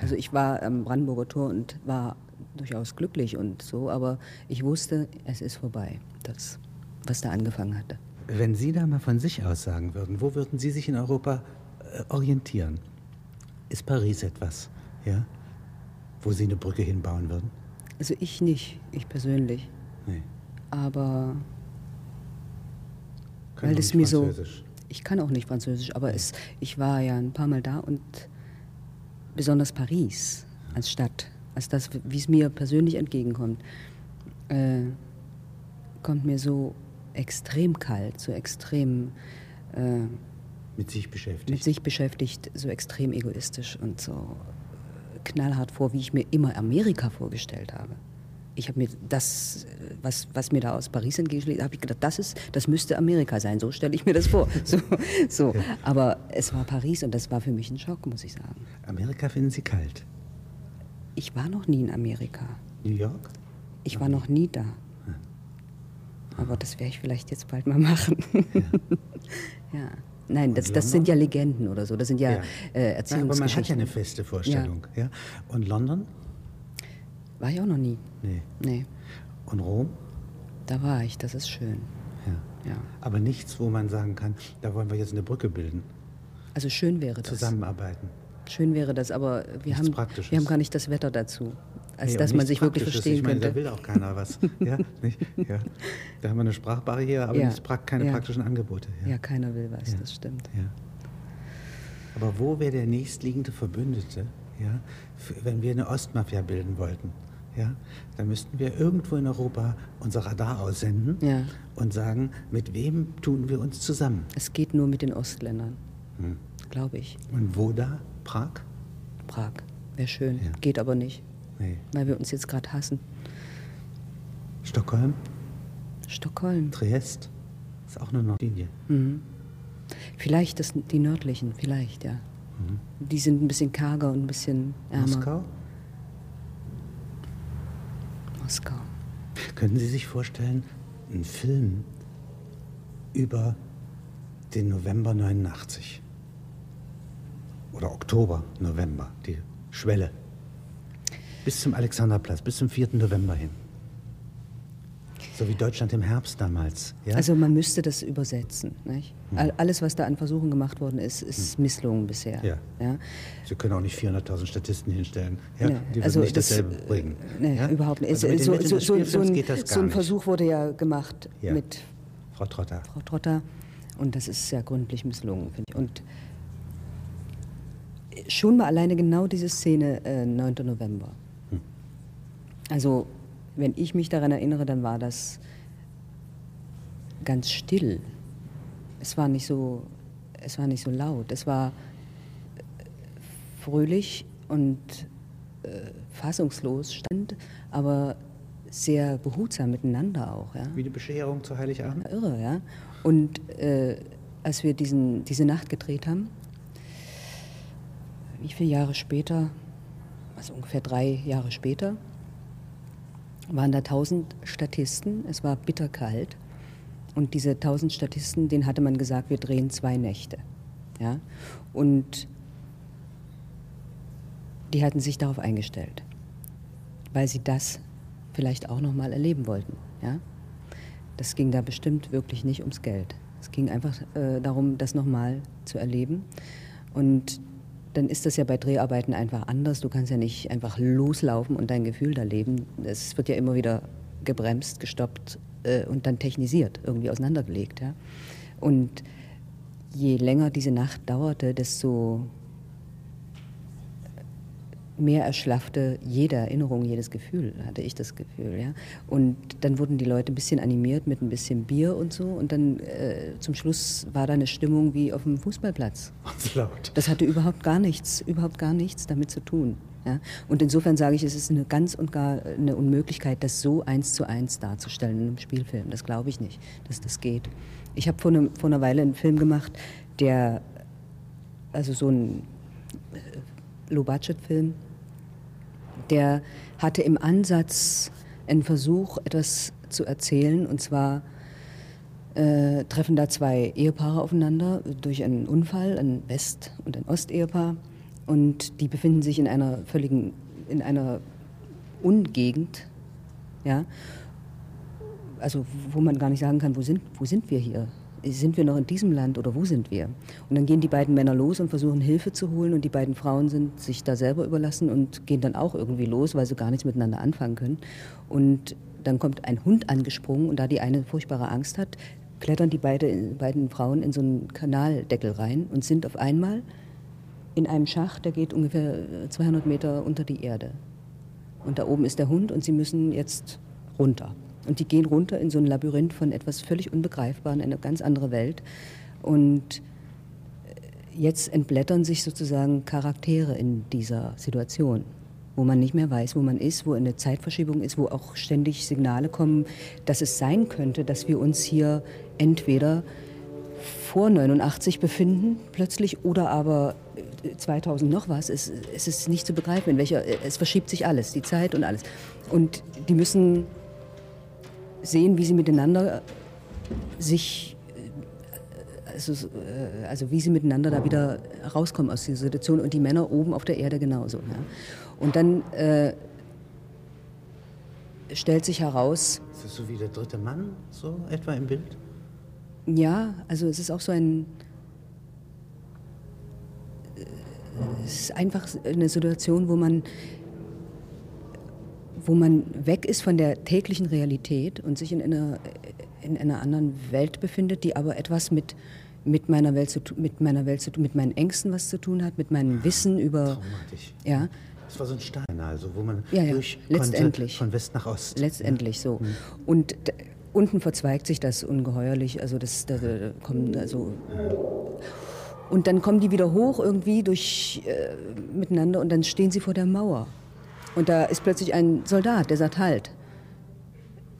Also ich war am Brandenburger Tor und war durchaus glücklich und so, aber ich wusste, es ist vorbei, das, was da angefangen hatte. Wenn Sie da mal von sich aus sagen würden, wo würden Sie sich in Europa äh, orientieren? Ist Paris etwas, ja, wo Sie eine Brücke hinbauen würden? Also ich nicht, ich persönlich, Nee. aber Können weil auch es nicht mir so, Französisch. ich kann auch nicht Französisch, aber es, ich war ja ein paar Mal da und besonders Paris als Stadt, als das, wie es mir persönlich entgegenkommt, äh, kommt mir so extrem kalt, so extrem äh, Mit sich beschäftigt. mit sich beschäftigt, so extrem egoistisch und so äh, knallhart vor, wie ich mir immer Amerika vorgestellt habe. Ich habe mir das, äh, was, was mir da aus Paris entgegenschlägt, habe ich gedacht, das ist, das müsste Amerika sein. So stelle ich mir das vor. So, so. Aber es war Paris und das war für mich ein Schock, muss ich sagen. Amerika finden Sie kalt. Ich war noch nie in Amerika. New York? Ich war noch nie da. Aber das werde ich vielleicht jetzt bald mal machen. ja. Nein, das, das sind ja Legenden oder so. Das sind ja, Ja. Äh, Ja, aber man hat ja Erziehungsgeschichten. eine feste Vorstellung. Ja. Und London? War ich auch noch nie. Nee. Nee, Und Rom? da war ich. Das ist schön. Ja. Ja. Aber nichts, wo man sagen kann, da wollen wir jetzt eine Brücke bilden, Also schön wäre das. zusammenarbeiten. Schön wäre das, aber wir Nichts haben, wir haben gar nicht das Wetter dazu, als Nee, dass man sich wirklich verstehen ich meine, könnte. Da will auch keiner was. ja, nicht? Ja. Da haben wir eine Sprachbarriere, aber Ja. Prakt- keine Ja. praktischen Angebote. Ja, keiner will was, Ja. das stimmt. Ja. Aber wo wäre der nächstliegende Verbündete, ja, wenn wir eine Ostmafia bilden wollten? Ja, dann müssten wir irgendwo in Europa unser Radar aussenden Ja. und sagen, mit wem tun wir uns zusammen? Es geht nur mit den Ostländern, Hm. glaube ich. Und wo da? Prag? Prag wäre schön, Ja. geht aber nicht, Nee. weil wir uns jetzt gerade hassen. Stockholm? Stockholm, Triest? Ist auch nur noch Linie. mhm. vielleicht das, die nördlichen, vielleicht, ja. Die sind ein bisschen karger und ein bisschen ärmer. Moskau? Moskau. Können Sie sich vorstellen, einen Film über den November 89 oder Oktober, November, die Schwelle, bis zum Alexanderplatz, bis zum 4. November hin. So wie Deutschland im Herbst damals. Ja? Also man müsste das übersetzen. All, alles, was da an Versuchen gemacht worden ist, ist misslungen bisher. Ja. Ja? Sie können auch nicht 400.000 Statisten hinstellen. Ja? Nee, Die würden also nicht das, dasselbe äh, bringen. Nee, ja? überhaupt nicht. Also so, so, so, ein, so ein nicht. Versuch wurde ja gemacht mit Frau Trotter. Frau Trotter und das ist sehr gründlich misslungen, finde ich. Und schon mal alleine genau diese Szene, äh, 9. November. Also, wenn ich mich daran erinnere, dann war das ganz still. Es war nicht so, es war nicht so laut. Es war äh, fröhlich und äh, fassungslos stand, aber sehr behutsam miteinander auch. Ja? Wie die Bescherung zu Heiligabend? Irre, ja. Und äh, als wir diesen, diese Nacht gedreht haben, wie viele Jahre später, also ungefähr drei Jahre später, waren da tausend Statisten. Es war bitterkalt. Und diese tausend Statisten, denen hatte man gesagt, wir drehen zwei Nächte. Ja? Und die hatten sich darauf eingestellt, weil sie das vielleicht auch noch mal erleben wollten. Ja? Das ging da bestimmt wirklich nicht ums Geld. Es ging einfach äh, darum, das nochmal zu erleben. Und dann ist das ja bei Dreharbeiten einfach anders. Du kannst ja nicht einfach loslaufen und dein Gefühl da leben. Es wird ja immer wieder gebremst, gestoppt äh, und dann technisiert, irgendwie auseinandergelegt. Ja? Und je länger diese Nacht dauerte, desto mehr erschlaffte jede Erinnerung, jedes Gefühl, hatte ich das Gefühl. Ja? Und dann wurden die Leute ein bisschen animiert mit ein bisschen Bier und so. Und dann äh, zum Schluss war da eine Stimmung wie auf dem Fußballplatz. Laut. Das hatte überhaupt gar nichts, überhaupt gar nichts damit zu tun. Ja? Und insofern sage ich, es ist eine ganz und gar eine Unmöglichkeit, das so eins zu eins darzustellen in einem Spielfilm. Das glaube ich nicht, dass das geht. Ich habe vor, ne, vor einer Weile einen Film gemacht, der, also so ein äh, Low-Budget-Film, der hatte im Ansatz einen Versuch, etwas zu erzählen, und zwar äh, treffen da zwei Ehepaare aufeinander durch einen Unfall, ein West- und ein Ostehepaar. Und die befinden sich in einer völligen, in einer Ungegend, ja, also wo man gar nicht sagen kann, wo sind, wo sind wir hier? Sind wir noch in diesem Land oder wo sind wir? Und dann gehen die beiden Männer los und versuchen Hilfe zu holen und die beiden Frauen sind sich da selber überlassen und gehen dann auch irgendwie los, weil sie gar nichts miteinander anfangen können. Und dann kommt ein Hund angesprungen und da die eine furchtbare Angst hat, klettern die beide, beiden Frauen in so einen Kanaldeckel rein und sind auf einmal in einem Schacht, der geht ungefähr 200 Meter unter die Erde. Und da oben ist der Hund und sie müssen jetzt runter. Und die gehen runter in so ein Labyrinth von etwas völlig Unbegreifbaren, eine ganz andere Welt. Und jetzt entblättern sich sozusagen Charaktere in dieser Situation, wo man nicht mehr weiß, wo man ist, wo eine Zeitverschiebung ist, wo auch ständig Signale kommen, dass es sein könnte, dass wir uns hier entweder vor 89 befinden plötzlich oder aber 2000 noch was. Es, es ist nicht zu begreifen, in welcher, es verschiebt sich alles, die Zeit und alles. Und die müssen sehen, wie sie miteinander sich, also, äh, also wie sie miteinander da wieder rauskommen aus dieser Situation und die Männer oben auf der Erde genauso. Ja. Und dann äh, stellt sich heraus. Ist das so wie der dritte Mann, so etwa im Bild? Ja, also es ist auch so ein. Es ist einfach eine Situation, wo man wo man weg ist von der täglichen Realität und sich in einer, in einer anderen Welt befindet, die aber etwas mit, mit, meiner Welt zu, mit meiner Welt zu tun, mit meinen Ängsten was zu tun hat, mit meinem Wissen über. Traumatisch. Ja. Das war so ein Stein, also, wo man ja, ja. durch Letztendlich. von West nach Ost. Letztendlich so. Mhm. Und unten verzweigt sich das ungeheuerlich. Also das, da, da kommen also. Und dann kommen die wieder hoch irgendwie durch äh, miteinander und dann stehen sie vor der Mauer. Und da ist plötzlich ein Soldat, der sagt, halt,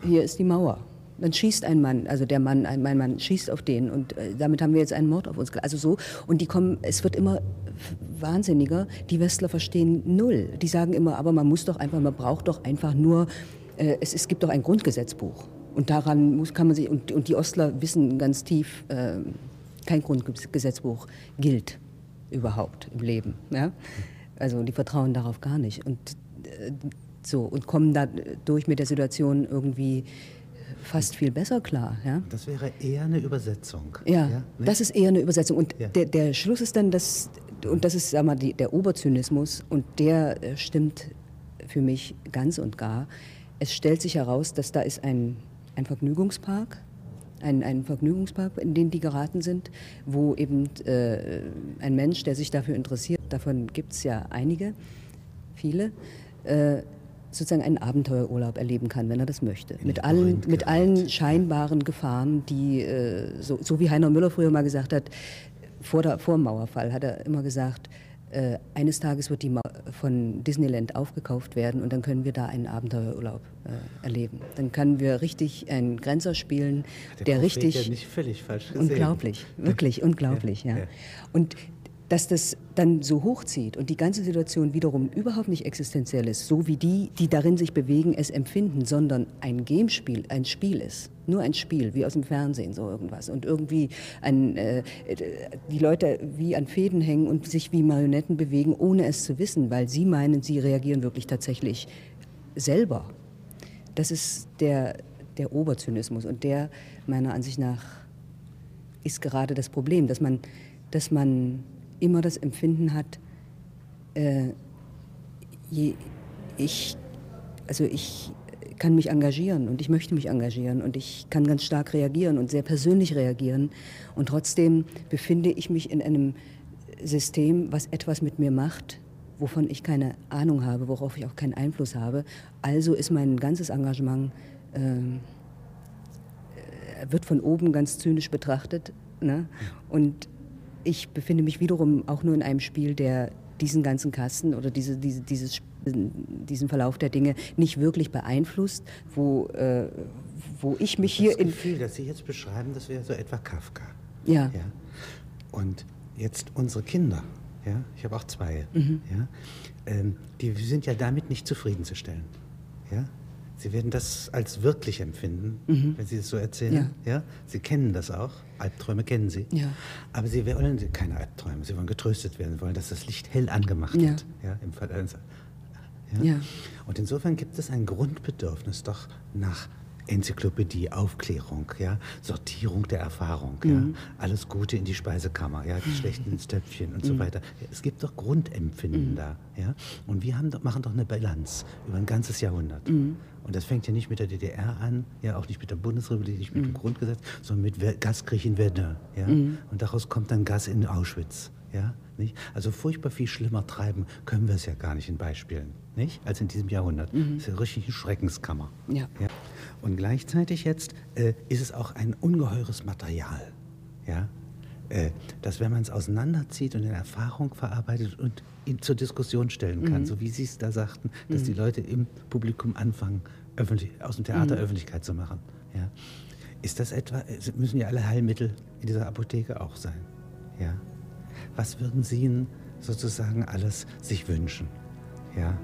hier ist die Mauer. Dann schießt ein Mann, also der Mann, ein, mein Mann schießt auf den und äh, damit haben wir jetzt einen Mord auf uns. Also so, und die kommen, es wird immer wahnsinniger. Die Westler verstehen null. Die sagen immer, aber man muss doch einfach, man braucht doch einfach nur, äh, es, es gibt doch ein Grundgesetzbuch. Und daran muss, kann man sich, und, und die Ostler wissen ganz tief, äh, kein Grundgesetzbuch gilt überhaupt im Leben. Ja? Also die vertrauen darauf gar nicht. Und so und kommen dadurch mit der Situation irgendwie fast viel besser klar. Ja? Das wäre eher eine Übersetzung. Ja, ja das ist eher eine Übersetzung. Und ja. der, der Schluss ist dann, dass, und das ist sag mal, die, der Oberzynismus, und der äh, stimmt für mich ganz und gar. Es stellt sich heraus, dass da ist ein, ein Vergnügungspark, ein, ein Vergnügungspark, in den die geraten sind, wo eben äh, ein Mensch, der sich dafür interessiert, davon gibt es ja einige, viele, äh, sozusagen einen Abenteuerurlaub erleben kann, wenn er das möchte. mit allen, mit allen scheinbaren Gefahren, die, äh, so, so, wie Heiner Müller früher mal gesagt hat, vor, der, vor dem Mauerfall hat er immer gesagt, äh, eines Tages wird die Mauer von Disneyland aufgekauft werden und dann können wir da einen Abenteuerurlaub äh, erleben. Dann können wir richtig einen Grenzer spielen, der, der richtig... Ja nicht völlig falsch gesehen. Unglaublich, wirklich unglaublich, ja. ja. Und dass das dann so hochzieht und die ganze Situation wiederum überhaupt nicht existenziell ist, so wie die, die darin sich bewegen, es empfinden, sondern ein Gamespiel, ein Spiel ist. Nur ein Spiel, wie aus dem Fernsehen, so irgendwas. Und irgendwie ein, äh, die Leute wie an Fäden hängen und sich wie Marionetten bewegen, ohne es zu wissen, weil sie meinen, sie reagieren wirklich tatsächlich selber. Das ist der, der Oberzynismus und der meiner Ansicht nach ist gerade das Problem, dass man, dass man immer das Empfinden hat, äh, je, ich, also ich kann mich engagieren und ich möchte mich engagieren und ich kann ganz stark reagieren und sehr persönlich reagieren und trotzdem befinde ich mich in einem System, was etwas mit mir macht, wovon ich keine Ahnung habe, worauf ich auch keinen Einfluss habe. Also ist mein ganzes Engagement ähm, äh, wird von oben ganz zynisch betrachtet ne? und ich befinde mich wiederum auch nur in einem Spiel, der diesen ganzen Kasten oder diese, diese, dieses, diesen Verlauf der Dinge nicht wirklich beeinflusst, wo, äh, wo ich mich das hier das in... Das Gefühl, das Sie jetzt beschreiben, das wäre so etwa Kafka. Ja. ja. Und jetzt unsere Kinder, ja, ich habe auch zwei, mhm. ja, ähm, die sind ja damit nicht zufriedenzustellen. Ja? Sie werden das als wirklich empfinden, mhm. wenn Sie es so erzählen. Ja. ja. Sie kennen das auch. Albträume kennen Sie. Ja. Aber Sie wollen keine Albträume. Sie wollen getröstet werden. Sie wollen, dass das Licht hell angemacht ja. wird. Ja, im Fall eines. Ja? ja. Und insofern gibt es ein Grundbedürfnis doch nach Enzyklopädie, Aufklärung, ja, Sortierung der Erfahrung, mhm. ja, alles Gute in die Speisekammer, ja, die Schlechten ins Töpfchen und mhm. so weiter. Es gibt doch Grundempfinden mhm. da, ja. Und wir haben, machen doch eine Bilanz über ein ganzes Jahrhundert. Mhm. Und das fängt ja nicht mit der DDR an, ja, auch nicht mit der Bundesrepublik, nicht mit dem mhm. Grundgesetz, sondern mit Gaskrieg in Verdun, ja. Mhm. Und daraus kommt dann Gas in Auschwitz, ja. Nicht? Also furchtbar viel schlimmer treiben können wir es ja gar nicht in Beispielen, nicht? Als in diesem Jahrhundert. Das ist ja richtig eine Schreckenskammer. Ja. ja? Und gleichzeitig jetzt äh, ist es auch ein ungeheures Material, ja? Äh, dass wenn man es auseinanderzieht und in Erfahrung verarbeitet und ihn zur Diskussion stellen kann, mhm. so wie Sie es da sagten, dass mhm. die Leute im Publikum anfangen, öffentlich, aus dem Theater mhm. Öffentlichkeit zu machen. Ja? Ist das etwa, müssen ja alle Heilmittel in dieser Apotheke auch sein? Ja? Was würden Sie sozusagen alles sich wünschen? Ja?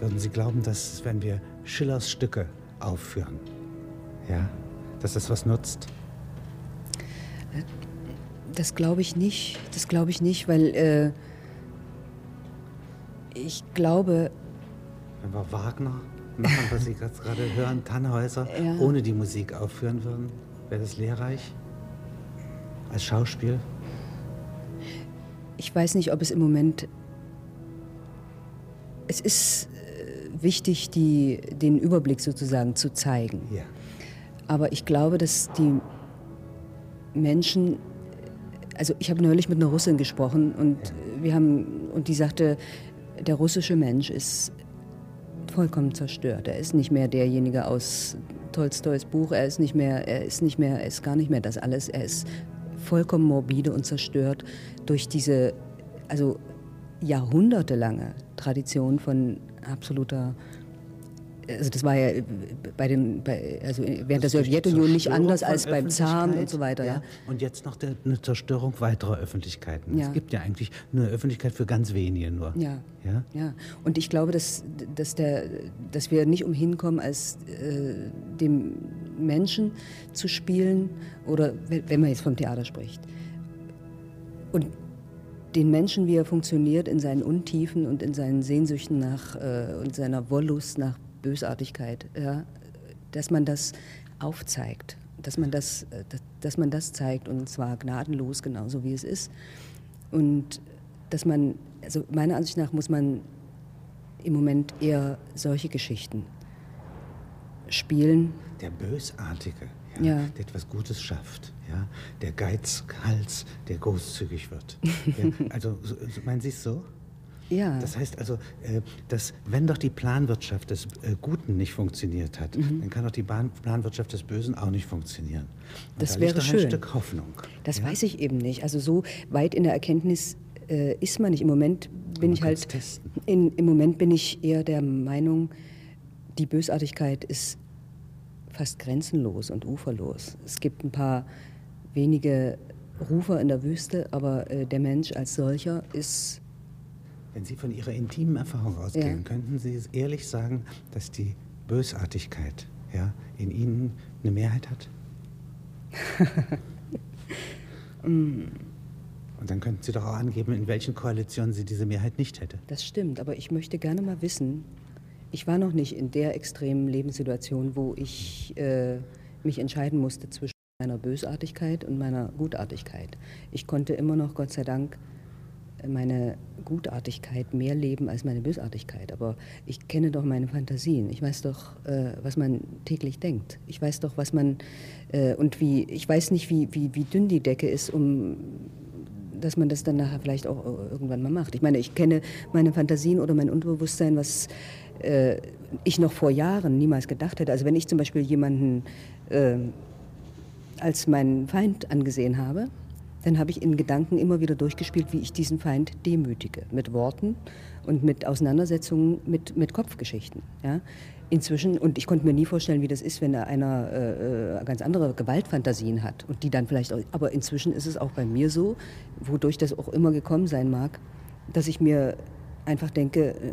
Würden Sie glauben, dass wenn wir Schillers Stücke aufführen. Ja, dass das was nutzt. Das glaube ich nicht. Das glaube ich nicht, weil äh, ich glaube. Wenn wir Wagner machen, was Sie gerade hören, Tannhäuser, ja. ohne die Musik aufführen würden, wäre das lehrreich? Als Schauspiel? Ich weiß nicht, ob es im Moment. Es ist wichtig, die, den Überblick sozusagen zu zeigen. Ja. Aber ich glaube, dass die Menschen, also ich habe neulich mit einer Russin gesprochen und ja. wir haben und die sagte, der russische Mensch ist vollkommen zerstört. Er ist nicht mehr derjenige aus Tolstois Buch. Er ist nicht mehr, er ist nicht mehr, er ist gar nicht mehr das alles. Er ist vollkommen morbide und zerstört durch diese, also jahrhundertelange Tradition von absoluter also das war ja bei den, bei, also während das der Sowjetunion nicht anders als beim Zaren und so weiter. Ja. ja. Und jetzt noch der, eine Zerstörung weiterer Öffentlichkeiten. Ja. Es gibt ja eigentlich nur Öffentlichkeit für ganz wenige nur. Ja. Ja. ja. Und ich glaube, dass, dass, der, dass wir nicht umhin kommen, als äh, dem Menschen zu spielen oder wenn man jetzt vom Theater spricht. Und den Menschen, wie er funktioniert, in seinen Untiefen und in seinen Sehnsüchten nach äh, und seiner Wollust nach Bösartigkeit, ja, dass man das aufzeigt, dass man das, äh, dass, dass man das zeigt und zwar gnadenlos, genauso wie es ist. Und dass man, also meiner Ansicht nach muss man im Moment eher solche Geschichten spielen. Der Bösartige, ja, ja. der etwas Gutes schafft ja, der Geizhals, der großzügig wird. ja, also so, meinen Sie es so? Ja. Das heißt also, äh, dass wenn doch die Planwirtschaft des äh, Guten nicht funktioniert hat, mhm. dann kann doch die Planwirtschaft des Bösen auch nicht funktionieren. Und das da wäre schön. ein Stück Hoffnung. Das ja? weiß ich eben nicht. Also so weit in der Erkenntnis äh, ist man nicht. Im Moment bin ich halt. In, Im Moment bin ich eher der Meinung, die Bösartigkeit ist fast grenzenlos und uferlos. Es gibt ein paar wenige Rufer in der Wüste, aber äh, der Mensch als solcher ist. Wenn Sie von Ihrer intimen Erfahrung ausgehen, ja. könnten Sie ehrlich sagen, dass die Bösartigkeit ja, in Ihnen eine Mehrheit hat? mm. Und dann könnten Sie doch auch angeben, in welchen Koalitionen sie diese Mehrheit nicht hätte. Das stimmt, aber ich möchte gerne mal wissen, ich war noch nicht in der extremen Lebenssituation, wo ich äh, mich entscheiden musste zwischen meiner Bösartigkeit und meiner Gutartigkeit. Ich konnte immer noch, Gott sei Dank, meine Gutartigkeit mehr leben als meine Bösartigkeit. Aber ich kenne doch meine Fantasien. Ich weiß doch, äh, was man täglich denkt. Ich weiß doch, was man äh, und wie. Ich weiß nicht, wie, wie, wie dünn die Decke ist, um dass man das dann nachher vielleicht auch irgendwann mal macht. Ich meine, ich kenne meine Fantasien oder mein Unterbewusstsein, was äh, ich noch vor Jahren niemals gedacht hätte. Also wenn ich zum Beispiel jemanden äh, als meinen Feind angesehen habe, dann habe ich in Gedanken immer wieder durchgespielt, wie ich diesen Feind demütige. Mit Worten und mit Auseinandersetzungen mit, mit Kopfgeschichten. Ja? Inzwischen, und ich konnte mir nie vorstellen, wie das ist, wenn einer äh, äh, ganz andere Gewaltfantasien hat. Und die dann vielleicht auch, aber inzwischen ist es auch bei mir so, wodurch das auch immer gekommen sein mag, dass ich mir einfach denke, äh,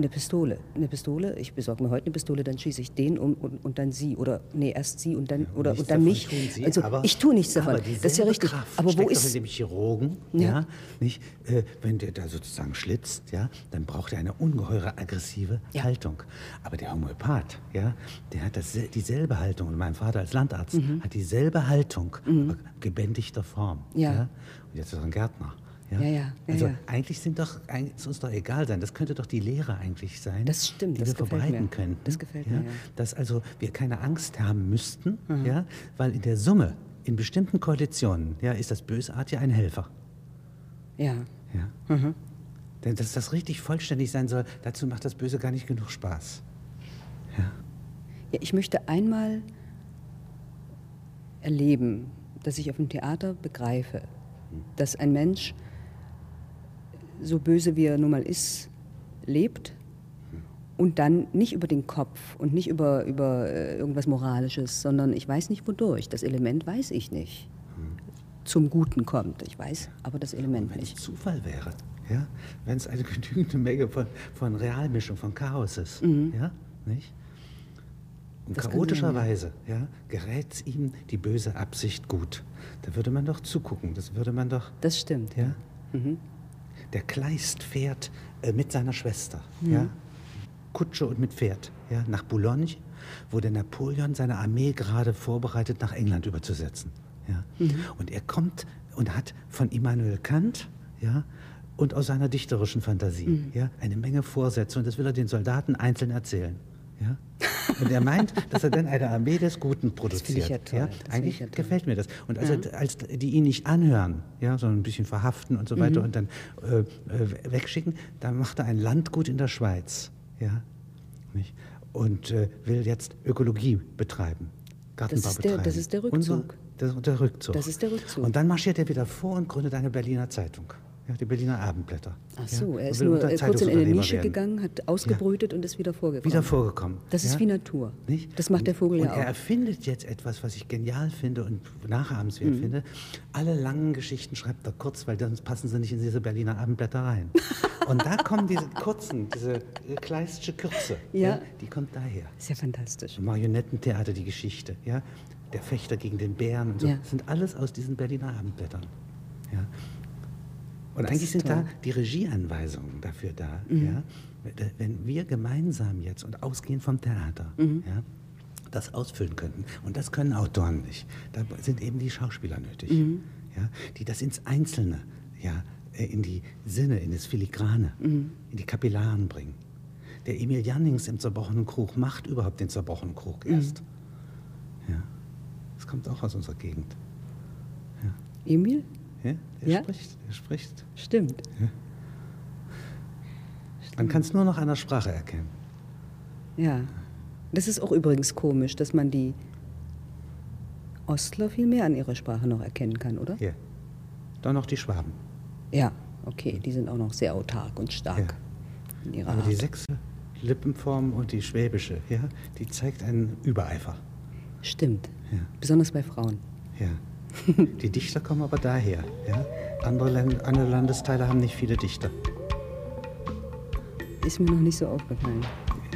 Eine Pistole. Eine Pistole. Ich besorge mir heute eine Pistole, dann schieße ich den um und, und dann sie. Oder nee, erst sie und dann, oder, und dann mich. Sie, also aber, ich tue nichts davon. das ist ja richtig. Kraft aber wo ist. Dem Chirurgen, ja, ja nicht, äh, wenn der da sozusagen schlitzt, ja, dann braucht er eine ungeheure aggressive ja. Haltung. Aber der Homöopath, ja, der hat das, dieselbe Haltung. Und mein Vater als Landarzt mhm. hat dieselbe Haltung, mhm. gebändigter Form. Ja. ja. Und jetzt ist er ein Gärtner. Ja, ja. ja, also ja. eigentlich sind doch, ist uns doch egal sein. Das könnte doch die Lehre eigentlich sein, das stimmt, die das wir verbreiten mir. können. Das gefällt mir. Ja? Dass also wir keine Angst haben müssten, mhm. ja, weil in der Summe, in bestimmten Koalitionen, ja, ist das Bösartige ein Helfer. Ja. ja. Mhm. Denn dass das richtig vollständig sein soll, dazu macht das Böse gar nicht genug Spaß. Ja. Ja, ich möchte einmal erleben, dass ich auf dem Theater begreife, hm. dass ein Mensch so böse wie er nun mal ist, lebt und dann nicht über den Kopf und nicht über, über äh, irgendwas Moralisches, sondern ich weiß nicht wodurch. Das Element weiß ich nicht. Zum Guten kommt. Ich weiß aber das Element wenn nicht. Wenn es Zufall wäre, ja? wenn es eine genügende Menge von, von Realmischung, von Chaos ist, mhm. ja? nicht? Und chaotischerweise ja, gerät ihm die böse Absicht gut. Da würde man doch zugucken. Das würde man doch. Das stimmt. Ja. Mhm der Kleist fährt äh, mit seiner Schwester, mhm. ja, Kutsche und mit Pferd, ja, nach Boulogne, wo der Napoleon seine Armee gerade vorbereitet, nach England überzusetzen. Ja. Mhm. Und er kommt und hat von Immanuel Kant, ja, und aus seiner dichterischen Fantasie, mhm. ja, eine Menge Vorsätze und das will er den Soldaten einzeln erzählen. Ja? Und er meint, dass er dann eine Armee des Guten produziert. Ja toll. Ja? Eigentlich ja gefällt mir das. Und als, ja. als die ihn nicht anhören, ja, sondern ein bisschen verhaften und so weiter mhm. und dann äh, äh, wegschicken, dann macht er ein Landgut in der Schweiz. Ja? Nicht? Und äh, will jetzt Ökologie betreiben. Gartenbau das ist der, betreiben. Das ist der Rückzug. Unser, der, der Rückzug. Das ist der Rückzug. Und dann marschiert er wieder vor und gründet eine Berliner Zeitung. Ja, die Berliner Abendblätter. Ach so, er ist nur kurz in eine Nische werden. gegangen, hat ausgebrütet und ist wieder vorgekommen. Wieder vorgekommen. Das ist wie Natur. Nicht? Das macht der Vogel und, ja auch. Und er erfindet jetzt etwas, was ich genial finde und nachahmenswert mhm. finde. Alle langen Geschichten schreibt er kurz, weil sonst passen sie nicht in diese Berliner Abendblätter rein. und da kommen diese kurzen, diese kleistische Kürze. Ja. die kommt daher. Ist ja fantastisch. Marionettentheater, die Geschichte. Ja? Der Fechter gegen den Bären und so. Das sind alles aus diesen Berliner Abendblättern. Ja? Und das eigentlich sind toll. da die Regieanweisungen dafür da. Mhm. Ja? Wenn wir gemeinsam jetzt und ausgehend vom Theater mhm. ja, das ausfüllen könnten, und das können Autoren nicht, da sind eben die Schauspieler nötig, mhm. ja, die das ins Einzelne, ja, äh, in die Sinne, in das Filigrane, mhm. in die Kapillaren bringen. Der Emil Jannings im zerbrochenen Krug macht überhaupt den zerbrochenen Krug mhm. erst. Ja. Das kommt auch aus unserer Gegend. Ja. Emil? Ja, der ja? spricht. Der spricht. Stimmt. Ja. Man kann es nur noch an der Sprache erkennen. Ja. Das ist auch übrigens komisch, dass man die Ostler viel mehr an ihrer Sprache noch erkennen kann, oder? Ja. Dann noch die Schwaben. Ja, okay, die sind auch noch sehr autark und stark ja. in ihrer Aber Art. die sechste Lippenform und die schwäbische, ja, die zeigt einen Übereifer. Stimmt. Ja. Besonders bei Frauen. Ja. Die Dichter kommen aber daher. Ja? Andere, Länd andere Landesteile haben nicht viele Dichter. Ist mir noch nicht so aufgefallen.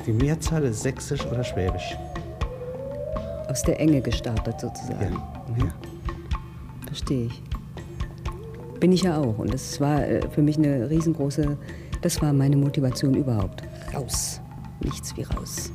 Die Mehrzahl ist sächsisch oder schwäbisch. Aus der Enge gestartet sozusagen. Ja. Ja. Verstehe ich. Bin ich ja auch. Und das war äh, für mich eine riesengroße, das war meine Motivation überhaupt. Raus. Nichts wie raus.